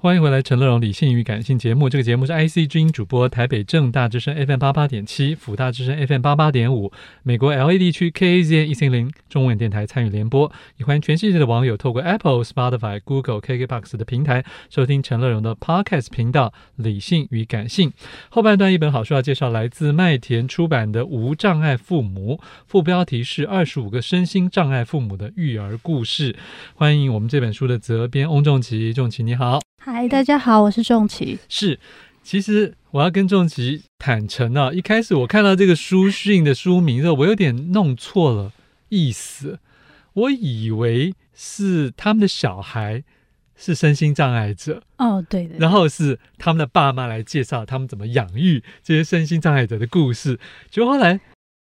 欢迎回来，陈乐融理性与感性节目。这个节目是 IC 之音主播，台北正大之声 FM 八八点七，辅大之声 FM 八八点五，美国 LA 地区 KAZN 一千零中文电台参与联播。也欢迎全世界的网友透过 Apple、Spotify、Google、KKBox 的平台收听陈乐融的 Podcast 频道《理性与感性》。后半段一本好书要介绍，来自麦田出版的《无障碍父母》，副标题是《二十五个身心障碍父母的育儿故事》。欢迎我们这本书的责编翁仲琪，仲琪你好。嗨，大家好，我是仲琪。是，其实我要跟仲琪坦诚啊，一开始我看到这个书讯的书名的时候，我有点弄错了意思，我以为是他们的小孩是身心障碍者哦，对的，然后是他们的爸妈来介绍他们怎么养育这些身心障碍者的故事，结果后来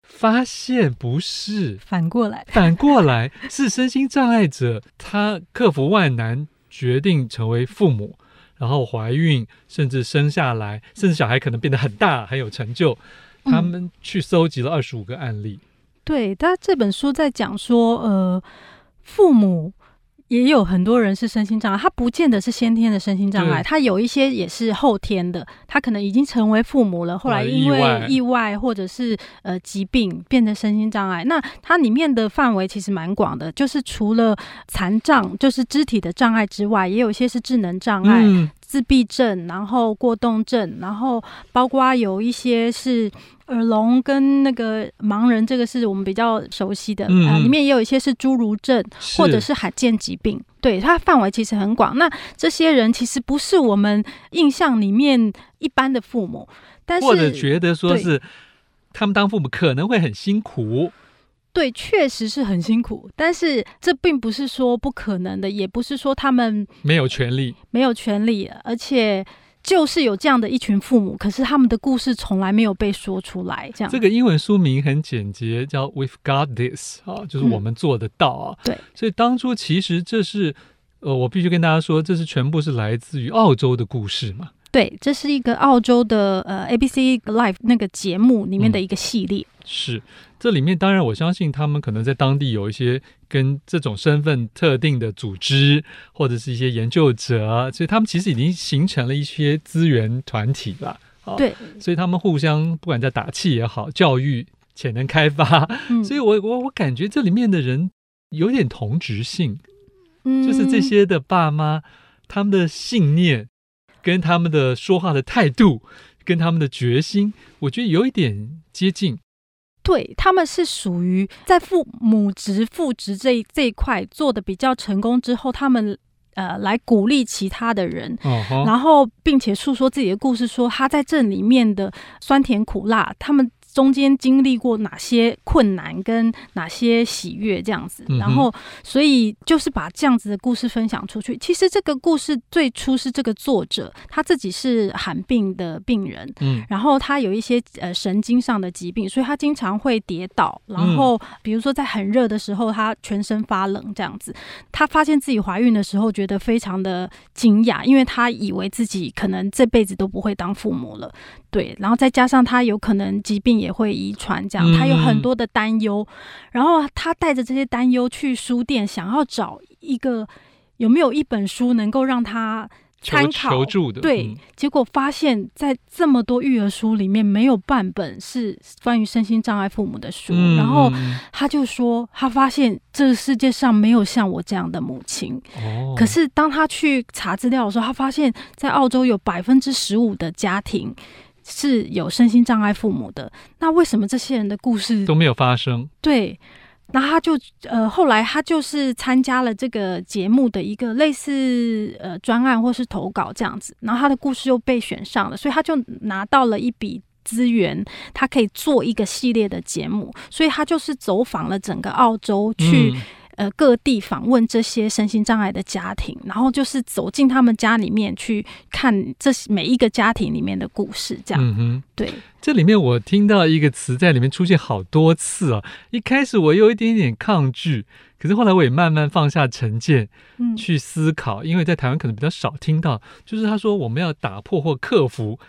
发现不是，反过来，反过来是身心障碍者他克服万难。决定成为父母，然后怀孕，甚至生下来，甚至小孩可能变得很大，很有成就。他们去搜集了二十五个案例。嗯、对，他这本书在讲说，呃，父母。也有很多人是身心障碍，他不见得是先天的身心障碍，他有一些也是后天的，他可能已经成为父母了，后来因为意外或者是呃疾病变成身心障碍。那它里面的范围其实蛮广的，就是除了残障，就是肢体的障碍之外，也有一些是智能障碍、嗯、自闭症，然后过动症，然后包括有一些是。耳聋跟那个盲人，这个是我们比较熟悉的。嗯、啊，里面也有一些是侏儒症，或者是罕见疾病。对，它范围其实很广。那这些人其实不是我们印象里面一般的父母，但是或者觉得说是他们当父母可能会很辛苦。对，确实是很辛苦，但是这并不是说不可能的，也不是说他们没有权利，没有权利，而且。就是有这样的一群父母，可是他们的故事从来没有被说出来。这样，这个英文书名很简洁，叫 "We've Got This" 啊，就是我们做得到啊。嗯、对，所以当初其实这是，呃，我必须跟大家说，这是全部是来自于澳洲的故事嘛。对，这是一个澳洲的呃 ABC Life 那个节目里面的一个系列。嗯、是，这里面当然我相信他们可能在当地有一些跟这种身份特定的组织或者是一些研究者，所以他们其实已经形成了一些资源团体了。对，所以他们互相不管在打气也好，教育潜能开发，嗯、所以我我我感觉这里面的人有点同质性，嗯，就是这些的爸妈他们的信念。跟他们的说话的态度，跟他们的决心，我觉得有一点接近。对，他们是属于在父母职、父职这一这一块做的比较成功之后，他们呃来鼓励其他的人，然后并且诉说自己的故事，说他在这里面的酸甜苦辣，他们。中间经历过哪些困难跟哪些喜悦这样子，然后所以就是把这样子的故事分享出去。其实这个故事最初是这个作者他自己是罕病的病人，嗯，然后他有一些呃神经上的疾病，所以他经常会跌倒，然后比如说在很热的时候，他全身发冷这样子。他发现自己怀孕的时候，觉得非常的惊讶，因为他以为自己可能这辈子都不会当父母了。对，然后再加上他有可能疾病也会遗传，这样他有很多的担忧，嗯、然后他带着这些担忧去书店，想要找一个有没有一本书能够让他参考求助的。对，嗯、结果发现，在这么多育儿书里面，没有半本是关于身心障碍父母的书。嗯、然后他就说，他发现这个世界上没有像我这样的母亲。哦。可是当他去查资料的时候，他发现，在澳洲有百分之十五的家庭。是有身心障碍父母的，那为什么这些人的故事都没有发生？对，那他就呃，后来他就是参加了这个节目的一个类似呃专案或是投稿这样子，然后他的故事又被选上了，所以他就拿到了一笔资源，他可以做一个系列的节目，所以他就是走访了整个澳洲去。嗯呃，各地访问这些身心障碍的家庭，然后就是走进他们家里面去看这每一个家庭里面的故事，这样。嗯哼，对。这里面我听到一个词在里面出现好多次啊，一开始我有一点点抗拒，可是后来我也慢慢放下成见，嗯，去思考，因为在台湾可能比较少听到，就是他说我们要打破或克服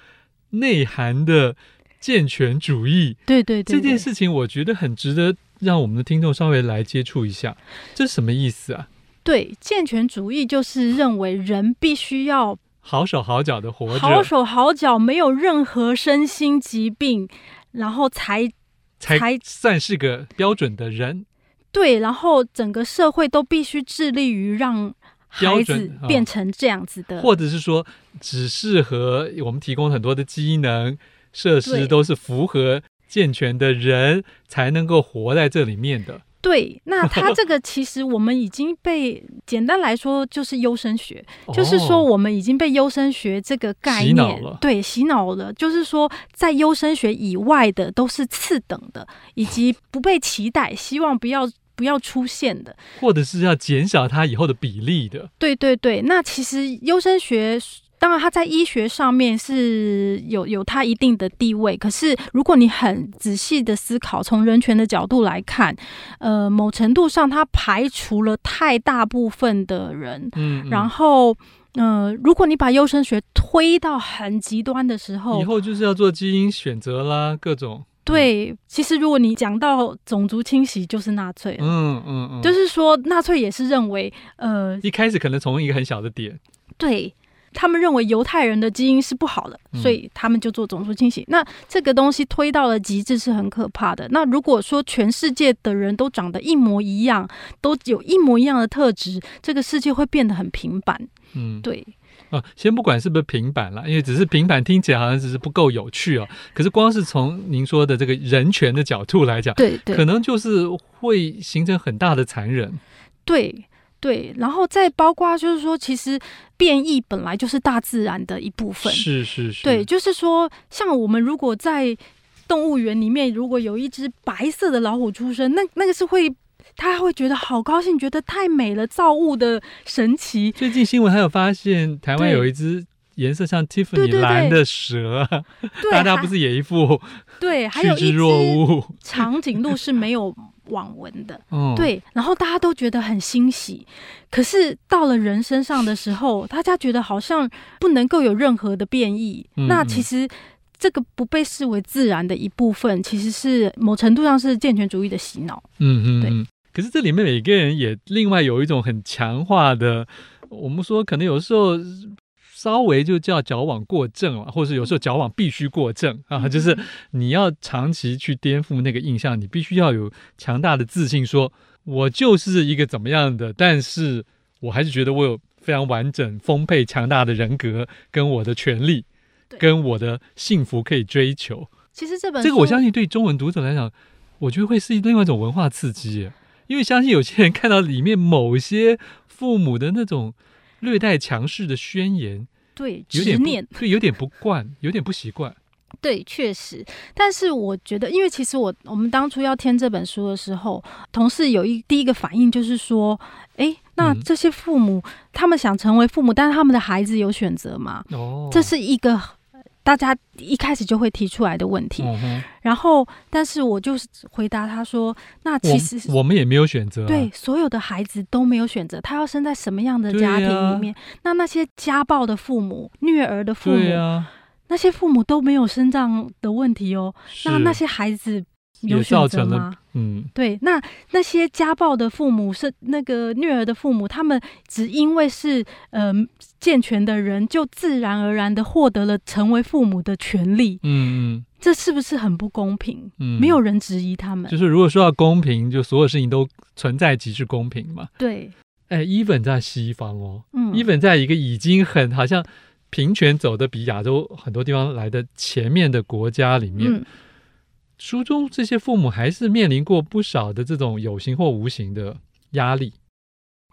内涵的健全主义。对对对，对，这件事情我觉得很值得。让我们的听众稍微来接触一下，这是什么意思啊？对，健全主义就是认为人必须要好手好脚的活着，好手好脚，没有任何身心疾病，然后才才算是个标准的人。对，然后整个社会都必须致力于让孩子变成这样子的，哦、或者是说，只适合我们提供很多的机能设施，都是符合健全的人才能够活在这里面的。对，那他这个其实我们已经被简单来说就是优生学，哦、就是说我们已经被优生学这个概念洗，对，洗脑了。就是说，在优生学以外的都是次等的，以及不被期待，希望不要不要出现的，或者是要减少它以后的比例的。对对对，那其实优生学。当然，他在医学上面是有有他一定的地位。可是，如果你很仔细的思考，从人权的角度来看，呃，某程度上，他排除了太大部分的人。嗯，嗯。然后，呃，如果你把优生学推到很极端的时候，以后就是要做基因选择啦，各种。对，其实如果你讲到种族清洗，就是纳粹了。嗯嗯嗯。就是说，纳粹也是认为，呃，一开始可能从一个很小的点。对。他们认为犹太人的基因是不好的，所以他们就做种族清洗。嗯、那这个东西推到了极致是很可怕的。那如果说全世界的人都长得一模一样，都有一模一样的特质，这个世界会变得很平板。嗯，对。啊，先不管是不是平板了，因为只是平板听起来好像只是不够有趣哦。可是光是从您说的这个人权的角度来讲，对对，可能就是会形成很大的残忍。对。对，然后再包括就是说，其实变异本来就是大自然的一部分。是是是。对，就是说，像我们如果在动物园里面，如果有一只白色的老虎出生，那那个是会，他会觉得好高兴，觉得太美了，造物的神奇。最近新闻还有发现，台湾有一只颜色像 Tiffany 蓝的蛇，大家不是也一副对，还有一只长颈鹿是没有。网文的，哦、对，然后大家都觉得很欣喜，可是到了人身上的时候，大家觉得好像不能够有任何的变异。嗯、那其实这个不被视为自然的一部分，其实是某程度上是健全主义的洗脑。嗯嗯，对。可是这里面每个人也另外有一种很强化的，我们说可能有时候。稍微就叫矫枉过正了，或是有时候矫枉必须过正啊，就是你要长期去颠覆那个印象，你必须要有强大的自信，说我就是一个怎么样的，但是我还是觉得我有非常完整、丰沛、强大的人格，跟我的权利，跟我的幸福可以追求。其实这本这个我相信对中文读者来讲，我觉得会是另外一种文化刺激，因为相信有些人看到里面某些父母的那种略带强势的宣言。对，执念，对，有点不惯，有点不习惯。对，确实。但是我觉得，因为其实我我们当初要填这本书的时候，同事有一第一个反应就是说，哎，那这些父母、嗯、他们想成为父母，但是他们的孩子有选择吗？哦，这是一个。大家一开始就会提出来的问题，嗯、然后，但是我就是回答他说：“那其实我，我们也没有选择、啊，对，所有的孩子都没有选择，他要生在什么样的家庭里面？啊、那那些家暴的父母、虐儿的父母，啊、那些父母都没有生长的问题哦。那那些孩子。”有造成了？嗯，对，那那些家暴的父母是那个虐儿的父母，他们只因为是呃健全的人，就自然而然的获得了成为父母的权利。嗯嗯，这是不是很不公平？嗯，没有人质疑他们。就是如果说到公平，就所有事情都存在即是公平嘛。对，哎，even 在西方哦，嗯，even 在一个已经很好像平权走的比亚洲很多地方来的前面的国家里面。嗯书中这些父母还是面临过不少的这种有形或无形的压力。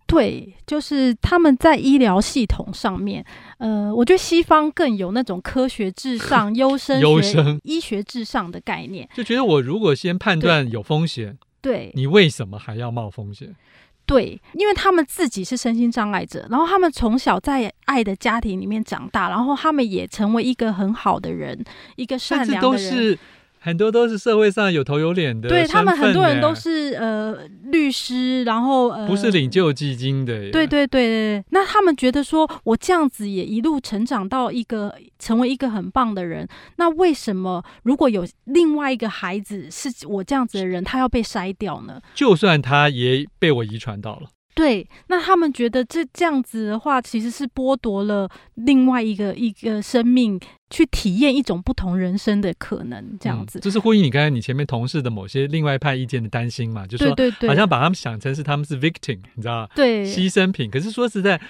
对，就是他们在医疗系统上面，呃，我觉得西方更有那种科学至上、优生优生医学至上的概念，就觉得我如果先判断有风险，对，你为什么还要冒风险？对，因为他们自己是身心障碍者，然后他们从小在爱的家庭里面长大，然后他们也成为一个很好的人，一个善良的人。很多都是社会上有头有脸的，对他们很多人都是呃律师，然后呃不是领救济金的，对对对对。那他们觉得说，我这样子也一路成长到一个成为一个很棒的人，那为什么如果有另外一个孩子是我这样子的人，他要被筛掉呢？就算他也被我遗传到了，对，那他们觉得这这样子的话，其实是剥夺了另外一个一个生命去体验一种不同人生的可能，这样子。就、嗯、是呼应你刚才你前面同事的某些另外一派意见的担心嘛，就是说，好像把他们想成是他们是 victim，你知道吗？对，牺牲品。可是说实在，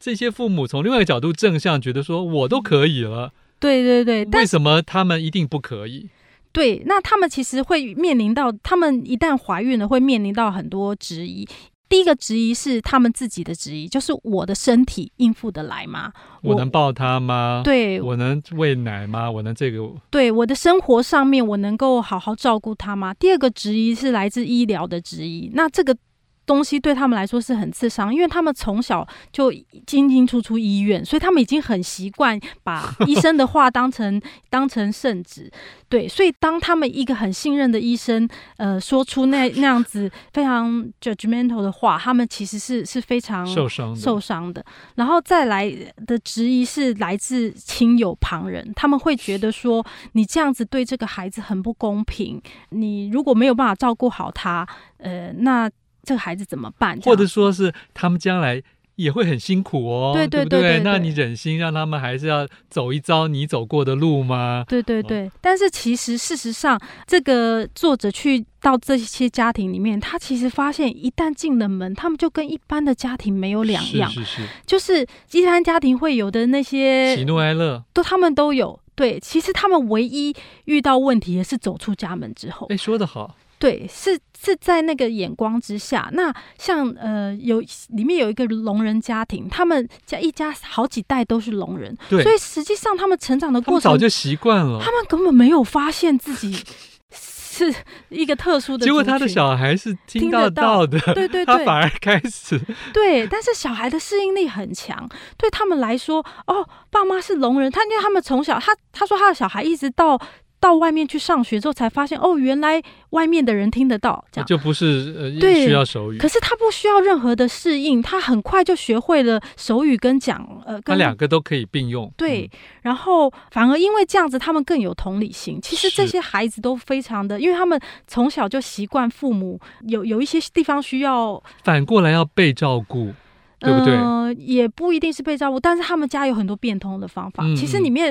这些父母从另外一个角度正向，觉得说我都可以了。对对对，为什么他们一定不可以？对，那他们其实会面临到，他们一旦怀孕了，会面临到很多质疑。第一个质疑是他们自己的质疑，就是我的身体应付得来吗？我，我能抱他吗？对，我能喂奶吗？我能这个？对，我的生活上面我能够好好照顾他吗？第二个质疑是来自医疗的质疑，那这个。东西对他们来说是很刺伤，因为他们从小就进进出出医院，所以他们已经很习惯把医生的话当成当成圣旨。对，所以当他们一个很信任的医生，呃，说出那那样子非常 judgmental 的话，他们其实是是非常受伤受伤的。然后再来的质疑是来自亲友旁人，他们会觉得说你这样子对这个孩子很不公平，你如果没有办法照顾好他，呃，那。这个孩子怎么办？或者说是他们将来也会很辛苦哦，对对对，对，对，对，对，那你忍心让他们还是要走一遭你走过的路吗？对对对。哦、但是其实事实上，这个作者去到这些家庭里面，他其实发现，一旦进了门，他们就跟一般的家庭没有两样，是是是，就是一般家庭会有的那些喜怒哀乐，都他们都有。对，其实他们唯一遇到问题的是走出家门之后。哎，说得好。对，是是在那个眼光之下。那像呃，有里面有一个聋人家庭，他们家一家好几代都是聋人，对，所以实际上他们成长的过程早就习惯了，他们根本没有发现自己是一个特殊的。结果他的小孩是听得到的，对对对，他反而开始对，但是小孩的适应力很强，对他们来说，哦，爸妈是聋人，他因为他们从小，他他说他的小孩一直到。到外面去上学之后，才发现哦，原来外面的人听得到，这样就不是呃需要手语。可是他不需要任何的适应，他很快就学会了手语跟讲呃，跟他两个都可以并用。对，嗯、然后反而因为这样子，他们更有同理心。其实这些孩子都非常的，因为他们从小就习惯父母有有一些地方需要，反过来要被照顾，对不对？呃，也不一定是被照顾，但是他们家有很多变通的方法。嗯、其实里面。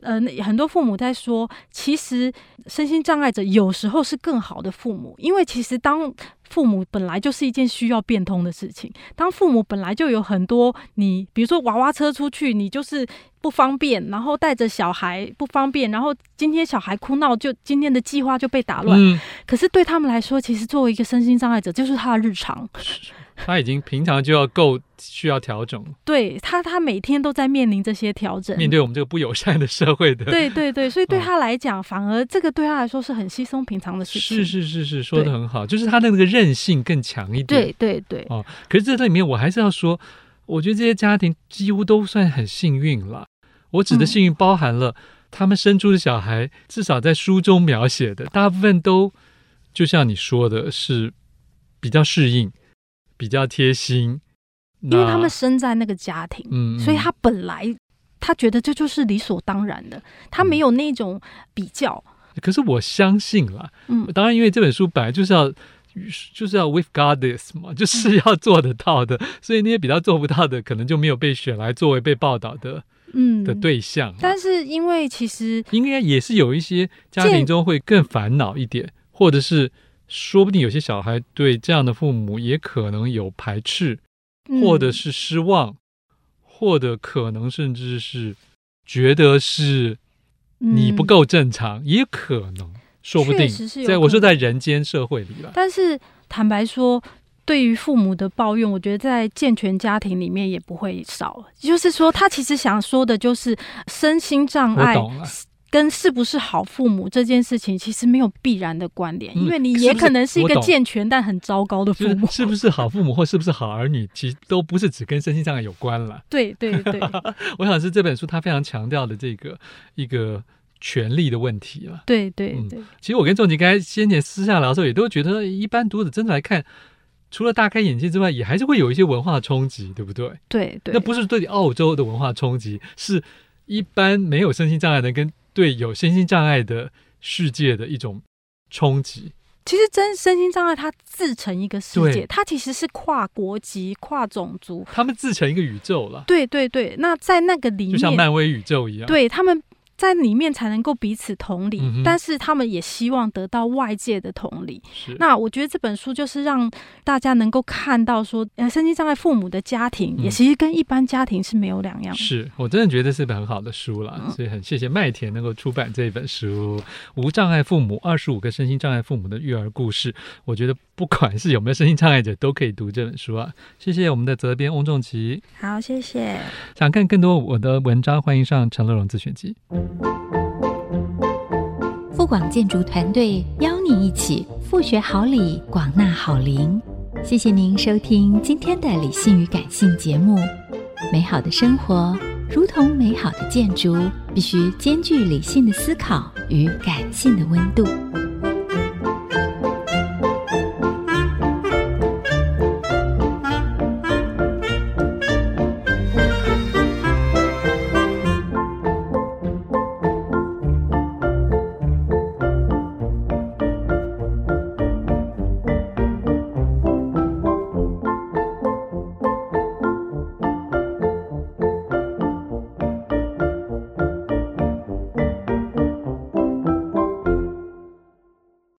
呃，很多父母在说，其实身心障碍者有时候是更好的父母，因为其实当父母本来就是一件需要变通的事情。当父母本来就有很多，你比如说娃娃车出去，你就是不方便，然后带着小孩不方便，然后今天小孩哭闹，就今天的计划就被打乱。嗯。可是对他们来说，其实作为一个身心障碍者，就是他的日常。他已经平常就要够需要调整，对他，他每天都在面临这些调整，面对我们这个不友善的社会的，对对对，所以对他来讲，哦、反而这个对他来说是很稀松平常的事情。是是是是，说的很好，就是他的那个韧性更强一点。对对对，哦，可是这里面我还是要说，我觉得这些家庭几乎都算很幸运了。我指的幸运包含了他们生出的小孩，嗯、至少在书中描写的大部分都，就像你说的是比较适应。比较贴心，因为他们生在那个家庭，嗯，所以他本来他觉得这就是理所当然的，他没有那种比较。嗯、可是我相信啦，嗯，当然，因为这本书本来就是要就是要 with God this 嘛，就是要做得到的，嗯、所以那些比较做不到的，可能就没有被选来作为被报道的，嗯，的对象。但是因为其实应该也是有一些家庭中会更烦恼一点，或者是。说不定有些小孩对这样的父母也可能有排斥，或者是失望，嗯、或者可能甚至是觉得是你不够正常，嗯、也可能，说不定。在我说在人间社会里了。但是坦白说，对于父母的抱怨，我觉得在健全家庭里面也不会少。就是说，他其实想说的就是身心障碍。跟是不是好父母这件事情其实没有必然的关联，因为你也可能是一个健全但很糟糕的父母。是不是好父母或是不是好儿女，其实都不是只跟身心障碍有关了。对对对，我想是这本书它非常强调的这个一个权利的问题了。对对对，其实我跟仲吉刚才先前私下聊的时候，也都觉得一般读者真的来看，除了大开眼界之外，也还是会有一些文化冲击，对不对？对对，那不是对澳洲的文化冲击，是一般没有身心障碍的跟。对有身心障碍的世界的一种冲击，其实真身心障碍，它自成一个世界，它其实是跨国籍、跨种族，他们自成一个宇宙了。对对对，那在那个里面，就像漫威宇宙一样，对他们。在里面才能够彼此同理，嗯、但是他们也希望得到外界的同理。是那我觉得这本书就是让大家能够看到说，呃，身心障碍父母的家庭也其实跟一般家庭是没有两样是我真的觉得是一本很好的书了，嗯、所以很谢谢麦田能够出版这本书《无障碍父母：二十五个身心障碍父母的育儿故事》。我觉得不管是有没有身心障碍者，都可以读这本书啊。谢谢我们的责编翁仲琪。好，谢谢。想看更多我的文章，欢迎上陈乐融自选集。富广建筑团队邀你一起复学好礼，广纳好邻。谢谢您收听今天的理性与感性节目。美好的生活如同美好的建筑，必须兼具理性的思考与感性的温度。